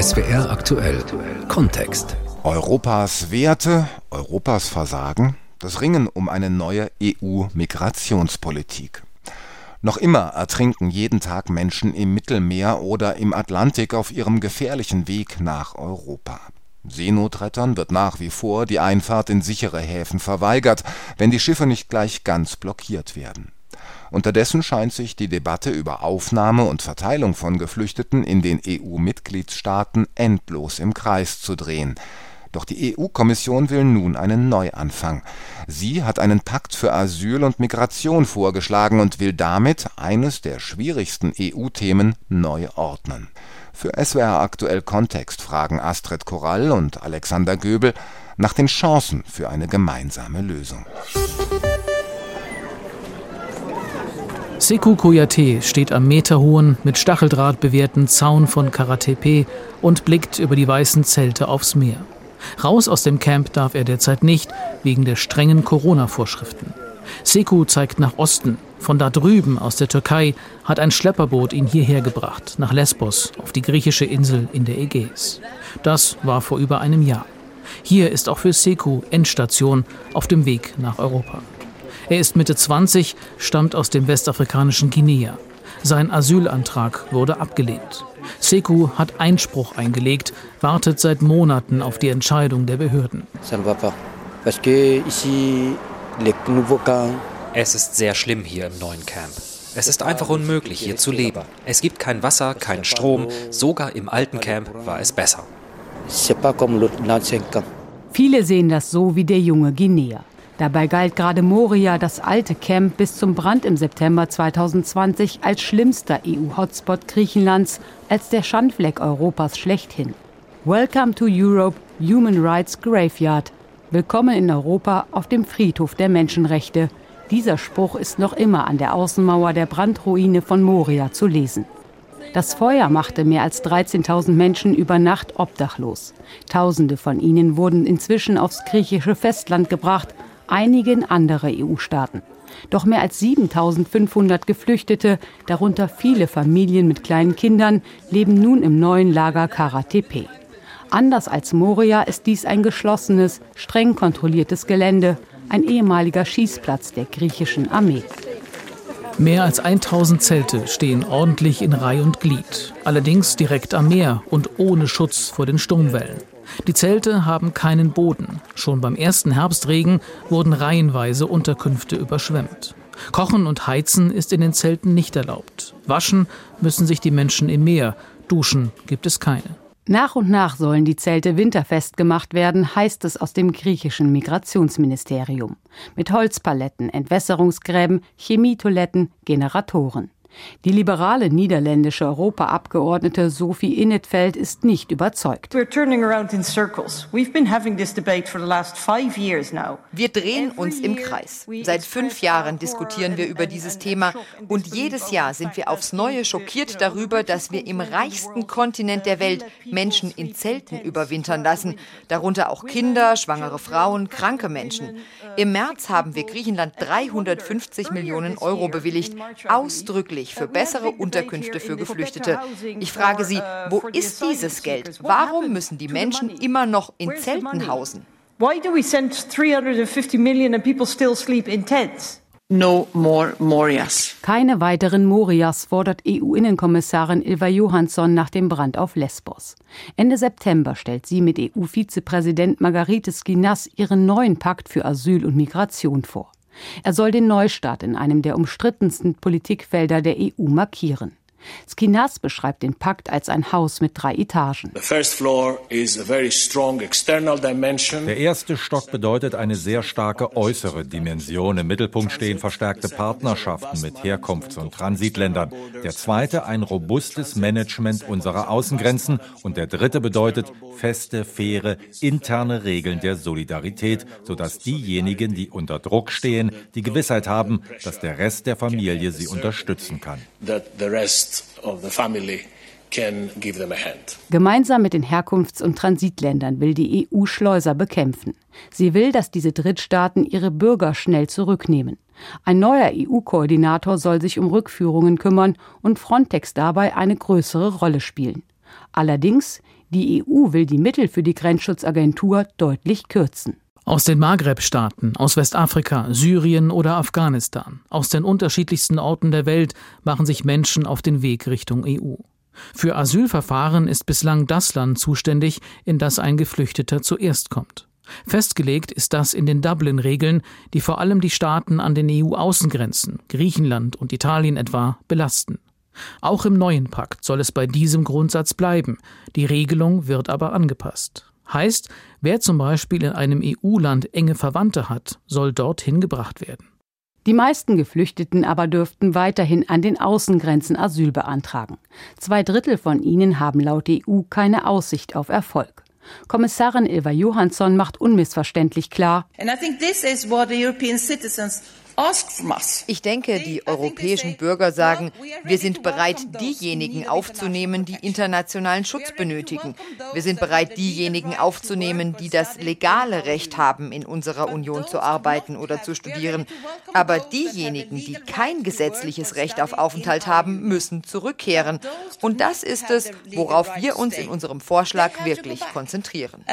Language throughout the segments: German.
SWR aktuell Kontext. Europas Werte, Europas Versagen, das Ringen um eine neue EU-Migrationspolitik. Noch immer ertrinken jeden Tag Menschen im Mittelmeer oder im Atlantik auf ihrem gefährlichen Weg nach Europa. Seenotrettern wird nach wie vor die Einfahrt in sichere Häfen verweigert, wenn die Schiffe nicht gleich ganz blockiert werden. Unterdessen scheint sich die Debatte über Aufnahme und Verteilung von Geflüchteten in den EU-Mitgliedstaaten endlos im Kreis zu drehen doch die EU-Kommission will nun einen Neuanfang. Sie hat einen Pakt für Asyl und Migration vorgeschlagen und will damit eines der schwierigsten EU-Themen neu ordnen. Für SWR aktuell Kontext fragen Astrid Korall und Alexander Göbel nach den Chancen für eine gemeinsame Lösung. Sekou Koyate steht am meterhohen, mit Stacheldraht bewehrten Zaun von Karatepe und blickt über die weißen Zelte aufs Meer. Raus aus dem Camp darf er derzeit nicht, wegen der strengen Corona-Vorschriften. Seku zeigt nach Osten. Von da drüben aus der Türkei hat ein Schlepperboot ihn hierher gebracht, nach Lesbos, auf die griechische Insel in der Ägäis. Das war vor über einem Jahr. Hier ist auch für Seku Endstation auf dem Weg nach Europa. Er ist Mitte 20, stammt aus dem westafrikanischen Guinea. Sein Asylantrag wurde abgelehnt. Seku hat Einspruch eingelegt, wartet seit Monaten auf die Entscheidung der Behörden. Es ist sehr schlimm hier im neuen Camp. Es ist einfach unmöglich, hier zu leben. Es gibt kein Wasser, keinen Strom. Sogar im alten Camp war es besser. Viele sehen das so wie der junge Guinea. Dabei galt gerade Moria, das alte Camp, bis zum Brand im September 2020 als schlimmster EU-Hotspot Griechenlands, als der Schandfleck Europas schlechthin. Welcome to Europe, Human Rights Graveyard. Willkommen in Europa auf dem Friedhof der Menschenrechte. Dieser Spruch ist noch immer an der Außenmauer der Brandruine von Moria zu lesen. Das Feuer machte mehr als 13.000 Menschen über Nacht obdachlos. Tausende von ihnen wurden inzwischen aufs griechische Festland gebracht einigen andere EU-Staaten. Doch mehr als 7500 Geflüchtete, darunter viele Familien mit kleinen Kindern, leben nun im neuen Lager Karatepe. Anders als Moria ist dies ein geschlossenes, streng kontrolliertes Gelände, ein ehemaliger Schießplatz der griechischen Armee. Mehr als 1000 Zelte stehen ordentlich in Reih und Glied, allerdings direkt am Meer und ohne Schutz vor den Sturmwellen. Die Zelte haben keinen Boden. Schon beim ersten Herbstregen wurden reihenweise Unterkünfte überschwemmt. Kochen und Heizen ist in den Zelten nicht erlaubt. Waschen müssen sich die Menschen im Meer. Duschen gibt es keine. Nach und nach sollen die Zelte winterfest gemacht werden, heißt es aus dem griechischen Migrationsministerium. Mit Holzpaletten, Entwässerungsgräben, Chemietoiletten, Generatoren. Die liberale niederländische Europaabgeordnete Sophie Innetfeld ist nicht überzeugt. Wir drehen uns im Kreis. Seit fünf Jahren diskutieren wir über dieses Thema und jedes Jahr sind wir aufs Neue schockiert darüber, dass wir im reichsten Kontinent der Welt Menschen in Zelten überwintern lassen, darunter auch Kinder, schwangere Frauen, kranke Menschen. Im März haben wir Griechenland 350 Millionen Euro bewilligt, ausdrücklich jährlich für bessere Unterkünfte für Geflüchtete. Ich frage Sie, wo ist dieses Geld? Warum müssen die Menschen immer noch in Zelten hausen? Why do we send 350 million and people still sleep in tents? No more Morias. Keine weiteren Morias fordert EU-Innenkommissarin Ilva Johansson nach dem Brand auf Lesbos. Ende September stellt sie mit EU-Vizepräsident Margaritis Skinas ihren neuen Pakt für Asyl und Migration vor. Er soll den Neustart in einem der umstrittensten Politikfelder der EU markieren. Skinas beschreibt den Pakt als ein Haus mit drei Etagen. Der erste Stock bedeutet eine sehr starke äußere Dimension. Im Mittelpunkt stehen verstärkte Partnerschaften mit Herkunfts- und Transitländern. Der zweite ein robustes Management unserer Außengrenzen. Und der dritte bedeutet feste, faire, interne Regeln der Solidarität, sodass diejenigen, die unter Druck stehen, die Gewissheit haben, dass der Rest der Familie sie unterstützen kann. Gemeinsam mit den Herkunfts- und Transitländern will die EU Schleuser bekämpfen. Sie will, dass diese Drittstaaten ihre Bürger schnell zurücknehmen. Ein neuer EU-Koordinator soll sich um Rückführungen kümmern und Frontex dabei eine größere Rolle spielen. Allerdings, die EU will die Mittel für die Grenzschutzagentur deutlich kürzen. Aus den Maghreb-Staaten, aus Westafrika, Syrien oder Afghanistan, aus den unterschiedlichsten Orten der Welt machen sich Menschen auf den Weg Richtung EU. Für Asylverfahren ist bislang das Land zuständig, in das ein Geflüchteter zuerst kommt. Festgelegt ist das in den Dublin-Regeln, die vor allem die Staaten an den EU-Außengrenzen, Griechenland und Italien etwa, belasten. Auch im neuen Pakt soll es bei diesem Grundsatz bleiben, die Regelung wird aber angepasst. Heißt, wer zum Beispiel in einem EU-Land enge Verwandte hat, soll dorthin gebracht werden. Die meisten Geflüchteten aber dürften weiterhin an den Außengrenzen Asyl beantragen. Zwei Drittel von ihnen haben laut EU keine Aussicht auf Erfolg. Kommissarin Ilva Johansson macht unmissverständlich klar, And I think this is what the European citizens ich denke, die europäischen Bürger sagen, wir sind bereit, diejenigen aufzunehmen, die internationalen Schutz benötigen. Wir sind bereit, diejenigen aufzunehmen, die das legale Recht haben, in unserer Union zu arbeiten oder zu studieren. Aber diejenigen, die kein gesetzliches Recht auf Aufenthalt haben, müssen zurückkehren. Und das ist es, worauf wir uns in unserem Vorschlag wirklich konzentrieren.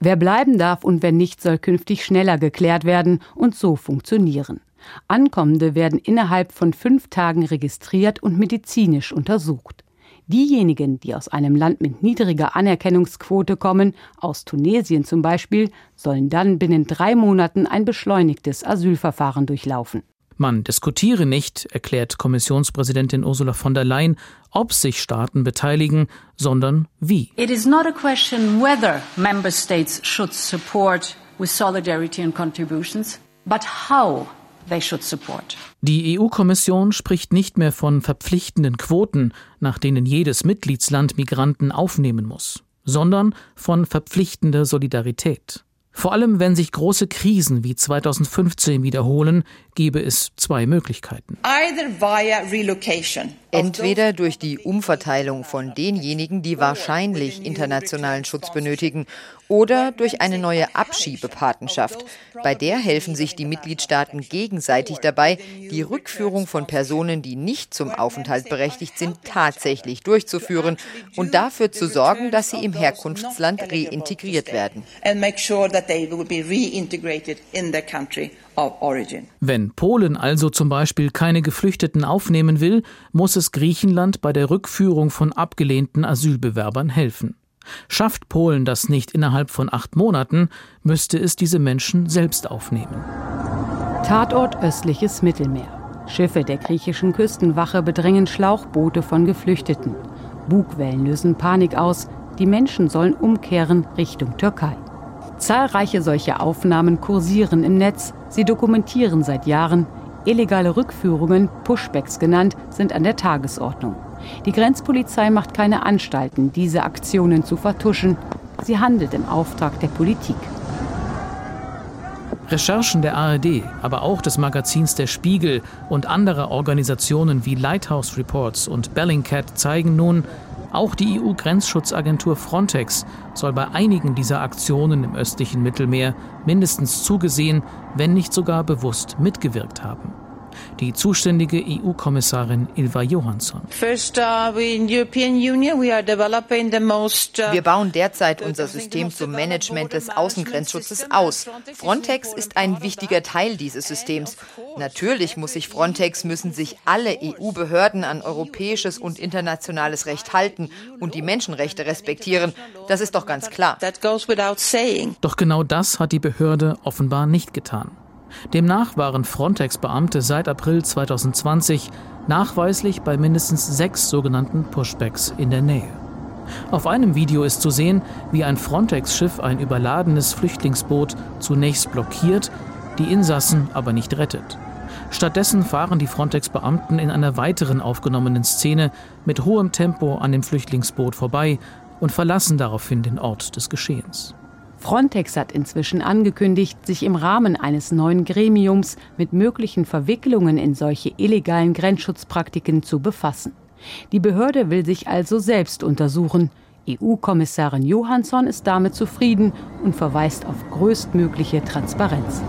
Wer bleiben darf und wer nicht, soll künftig schnell schneller geklärt werden und so funktionieren. Ankommende werden innerhalb von fünf Tagen registriert und medizinisch untersucht. Diejenigen, die aus einem Land mit niedriger Anerkennungsquote kommen, aus Tunesien zum Beispiel, sollen dann binnen drei Monaten ein beschleunigtes Asylverfahren durchlaufen. Man diskutiere nicht, erklärt Kommissionspräsidentin Ursula von der Leyen, ob sich Staaten beteiligen, sondern wie. It is not a question whether member states should support with solidarity and contributions, but how they should support. Die EU-Kommission spricht nicht mehr von verpflichtenden Quoten, nach denen jedes Mitgliedsland Migranten aufnehmen muss, sondern von verpflichtender Solidarität. Vor allem, wenn sich große Krisen wie 2015 wiederholen, gäbe es zwei Möglichkeiten. Entweder durch die Umverteilung von denjenigen, die wahrscheinlich internationalen Schutz benötigen, oder durch eine neue Abschiebepatenschaft. Bei der helfen sich die Mitgliedstaaten gegenseitig dabei, die Rückführung von Personen, die nicht zum Aufenthalt berechtigt sind, tatsächlich durchzuführen und dafür zu sorgen, dass sie im Herkunftsland reintegriert werden. Wenn Polen also zum Beispiel keine Geflüchteten aufnehmen will, muss es Griechenland bei der Rückführung von abgelehnten Asylbewerbern helfen. Schafft Polen das nicht innerhalb von acht Monaten, müsste es diese Menschen selbst aufnehmen. Tatort östliches Mittelmeer. Schiffe der griechischen Küstenwache bedrängen Schlauchboote von Geflüchteten. Bugwellen lösen Panik aus. Die Menschen sollen umkehren Richtung Türkei. Zahlreiche solche Aufnahmen kursieren im Netz. Sie dokumentieren seit Jahren. Illegale Rückführungen, Pushbacks genannt, sind an der Tagesordnung. Die Grenzpolizei macht keine Anstalten, diese Aktionen zu vertuschen. Sie handelt im Auftrag der Politik. Recherchen der ARD, aber auch des Magazins Der Spiegel und anderer Organisationen wie Lighthouse Reports und Bellingcat zeigen nun, auch die EU-Grenzschutzagentur Frontex soll bei einigen dieser Aktionen im östlichen Mittelmeer mindestens zugesehen, wenn nicht sogar bewusst mitgewirkt haben die zuständige EU-Kommissarin Ilva Johansson. Uh, uh, Wir bauen derzeit unser System zum Management des Außengrenzschutzes aus. Frontex ist ein wichtiger Teil dieses Systems. Natürlich muss sich Frontex, müssen sich alle EU-Behörden an europäisches und internationales Recht halten und die Menschenrechte respektieren. Das ist doch ganz klar. Doch genau das hat die Behörde offenbar nicht getan. Demnach waren Frontex-Beamte seit April 2020 nachweislich bei mindestens sechs sogenannten Pushbacks in der Nähe. Auf einem Video ist zu sehen, wie ein Frontex-Schiff ein überladenes Flüchtlingsboot zunächst blockiert, die Insassen aber nicht rettet. Stattdessen fahren die Frontex-Beamten in einer weiteren aufgenommenen Szene mit hohem Tempo an dem Flüchtlingsboot vorbei und verlassen daraufhin den Ort des Geschehens. Frontex hat inzwischen angekündigt, sich im Rahmen eines neuen Gremiums mit möglichen Verwicklungen in solche illegalen Grenzschutzpraktiken zu befassen. Die Behörde will sich also selbst untersuchen. EU-Kommissarin Johansson ist damit zufrieden und verweist auf größtmögliche Transparenz.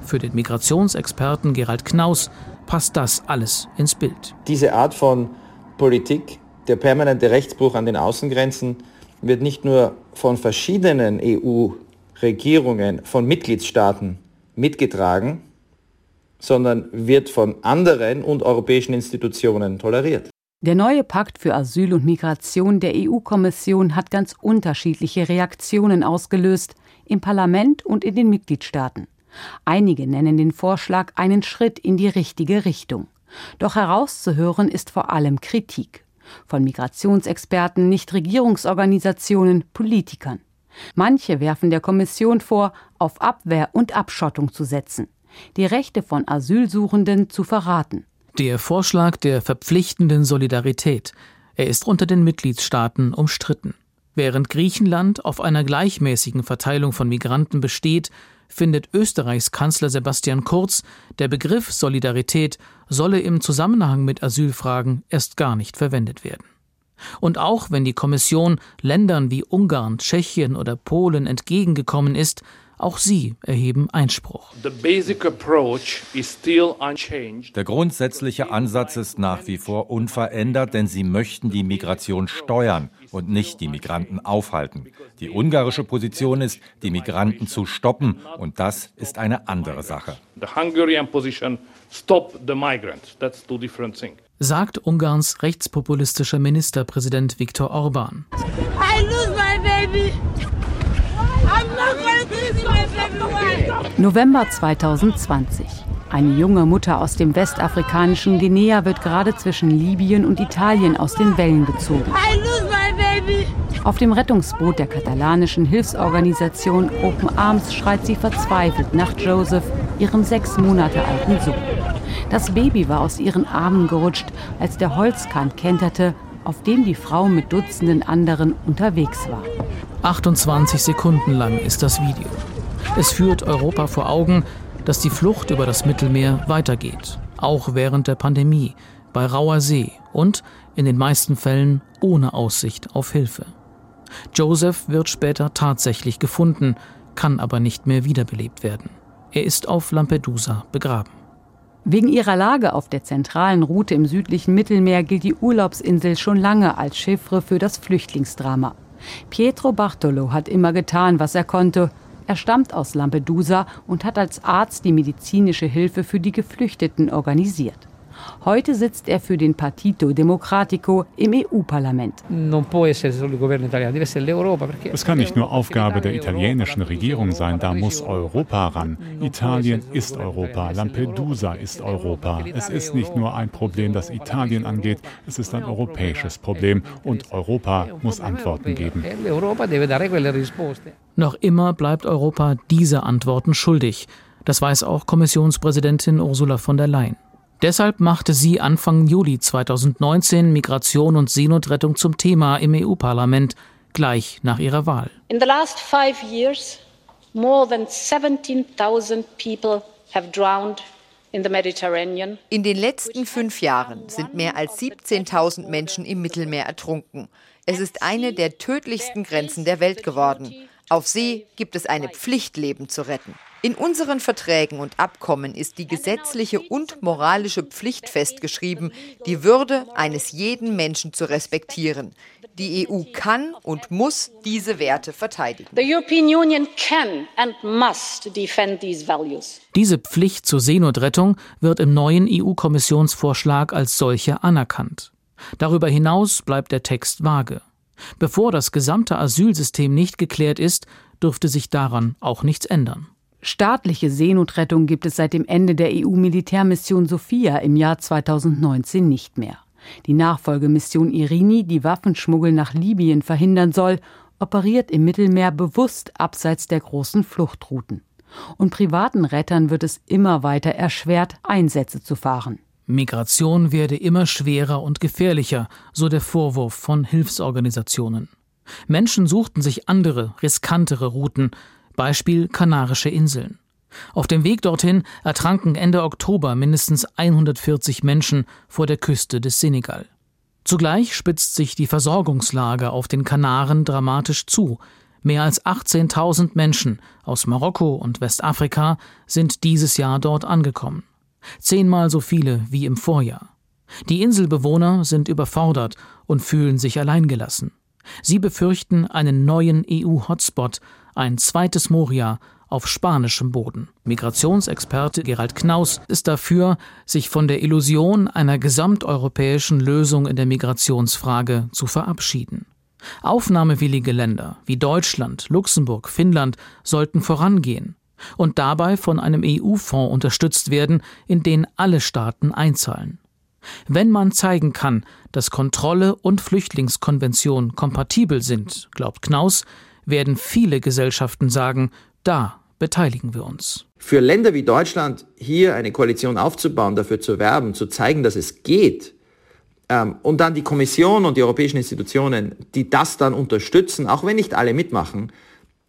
Für den Migrationsexperten Gerald Knaus passt das alles ins Bild. Diese Art von Politik, der permanente Rechtsbruch an den Außengrenzen wird nicht nur von verschiedenen EU-Regierungen, von Mitgliedstaaten mitgetragen, sondern wird von anderen und europäischen Institutionen toleriert. Der neue Pakt für Asyl und Migration der EU-Kommission hat ganz unterschiedliche Reaktionen ausgelöst im Parlament und in den Mitgliedstaaten. Einige nennen den Vorschlag einen Schritt in die richtige Richtung. Doch herauszuhören ist vor allem Kritik von Migrationsexperten, Nichtregierungsorganisationen, Politikern. Manche werfen der Kommission vor, auf Abwehr und Abschottung zu setzen, die Rechte von Asylsuchenden zu verraten. Der Vorschlag der verpflichtenden Solidarität, er ist unter den Mitgliedstaaten umstritten. Während Griechenland auf einer gleichmäßigen Verteilung von Migranten besteht, findet Österreichs Kanzler Sebastian Kurz, der Begriff Solidarität solle im Zusammenhang mit Asylfragen erst gar nicht verwendet werden. Und auch wenn die Kommission Ländern wie Ungarn, Tschechien oder Polen entgegengekommen ist, auch sie erheben Einspruch. Der grundsätzliche Ansatz ist nach wie vor unverändert, denn sie möchten die Migration steuern und nicht die Migranten aufhalten. Die ungarische Position ist, die Migranten zu stoppen, und das ist eine andere Sache. Sagt Ungarns rechtspopulistischer Ministerpräsident Viktor Orban. I lose my baby. November 2020. Eine junge Mutter aus dem westafrikanischen Guinea wird gerade zwischen Libyen und Italien aus den Wellen gezogen. Auf dem Rettungsboot der katalanischen Hilfsorganisation Open Arms schreit sie verzweifelt nach Joseph, ihrem sechs Monate alten Sohn. Das Baby war aus ihren Armen gerutscht, als der Holzkahn kenterte, auf dem die Frau mit Dutzenden anderen unterwegs war. 28 Sekunden lang ist das Video. Es führt Europa vor Augen, dass die Flucht über das Mittelmeer weitergeht, auch während der Pandemie, bei rauer See und in den meisten Fällen ohne Aussicht auf Hilfe. Joseph wird später tatsächlich gefunden, kann aber nicht mehr wiederbelebt werden. Er ist auf Lampedusa begraben. Wegen ihrer Lage auf der zentralen Route im südlichen Mittelmeer gilt die Urlaubsinsel schon lange als Chiffre für das Flüchtlingsdrama. Pietro Bartolo hat immer getan, was er konnte. Er stammt aus Lampedusa und hat als Arzt die medizinische Hilfe für die Geflüchteten organisiert. Heute sitzt er für den Partito Democratico im EU-Parlament. Es kann nicht nur Aufgabe der italienischen Regierung sein, da muss Europa ran. Italien ist Europa, Lampedusa ist Europa. Es ist nicht nur ein Problem, das Italien angeht, es ist ein europäisches Problem und Europa muss Antworten geben. Noch immer bleibt Europa diese Antworten schuldig. Das weiß auch Kommissionspräsidentin Ursula von der Leyen. Deshalb machte sie Anfang Juli 2019 Migration und Seenotrettung zum Thema im EU-Parlament, gleich nach ihrer Wahl. In the last five years, more than 17,000 people have drowned in the Mediterranean. In den letzten fünf Jahren sind mehr als 17.000 Menschen im Mittelmeer ertrunken. Es ist eine der tödlichsten Grenzen der Welt geworden. Auf See gibt es eine Pflicht, Leben zu retten. In unseren Verträgen und Abkommen ist die gesetzliche und moralische Pflicht festgeschrieben, die Würde eines jeden Menschen zu respektieren. Die EU kann und muss diese Werte verteidigen. Diese Pflicht zur Seenotrettung wird im neuen EU-Kommissionsvorschlag als solche anerkannt. Darüber hinaus bleibt der Text vage. Bevor das gesamte Asylsystem nicht geklärt ist, dürfte sich daran auch nichts ändern. Staatliche Seenotrettung gibt es seit dem Ende der EU-Militärmission Sophia im Jahr 2019 nicht mehr. Die Nachfolgemission Irini, die Waffenschmuggel nach Libyen verhindern soll, operiert im Mittelmeer bewusst abseits der großen Fluchtrouten. Und privaten Rettern wird es immer weiter erschwert, Einsätze zu fahren. Migration werde immer schwerer und gefährlicher, so der Vorwurf von Hilfsorganisationen. Menschen suchten sich andere, riskantere Routen, Beispiel Kanarische Inseln. Auf dem Weg dorthin ertranken Ende Oktober mindestens 140 Menschen vor der Küste des Senegal. Zugleich spitzt sich die Versorgungslage auf den Kanaren dramatisch zu. Mehr als 18.000 Menschen aus Marokko und Westafrika sind dieses Jahr dort angekommen. Zehnmal so viele wie im Vorjahr. Die Inselbewohner sind überfordert und fühlen sich alleingelassen. Sie befürchten einen neuen EU-Hotspot, ein zweites Moria auf spanischem Boden. Migrationsexperte Gerald Knaus ist dafür, sich von der Illusion einer gesamteuropäischen Lösung in der Migrationsfrage zu verabschieden. Aufnahmewillige Länder wie Deutschland, Luxemburg, Finnland sollten vorangehen und dabei von einem EU-Fonds unterstützt werden, in den alle Staaten einzahlen. Wenn man zeigen kann, dass Kontrolle und Flüchtlingskonvention kompatibel sind, glaubt Knaus, werden viele Gesellschaften sagen, da beteiligen wir uns. Für Länder wie Deutschland hier eine Koalition aufzubauen, dafür zu werben, zu zeigen, dass es geht, ähm, und dann die Kommission und die europäischen Institutionen, die das dann unterstützen, auch wenn nicht alle mitmachen,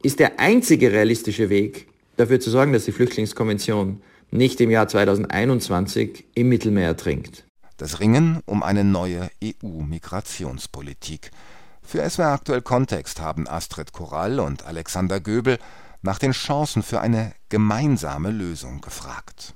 ist der einzige realistische Weg, dafür zu sorgen, dass die Flüchtlingskonvention nicht im Jahr 2021 im Mittelmeer ertrinkt. Das Ringen um eine neue EU-Migrationspolitik. Für SWR Aktuell Kontext haben Astrid Korall und Alexander Göbel nach den Chancen für eine gemeinsame Lösung gefragt.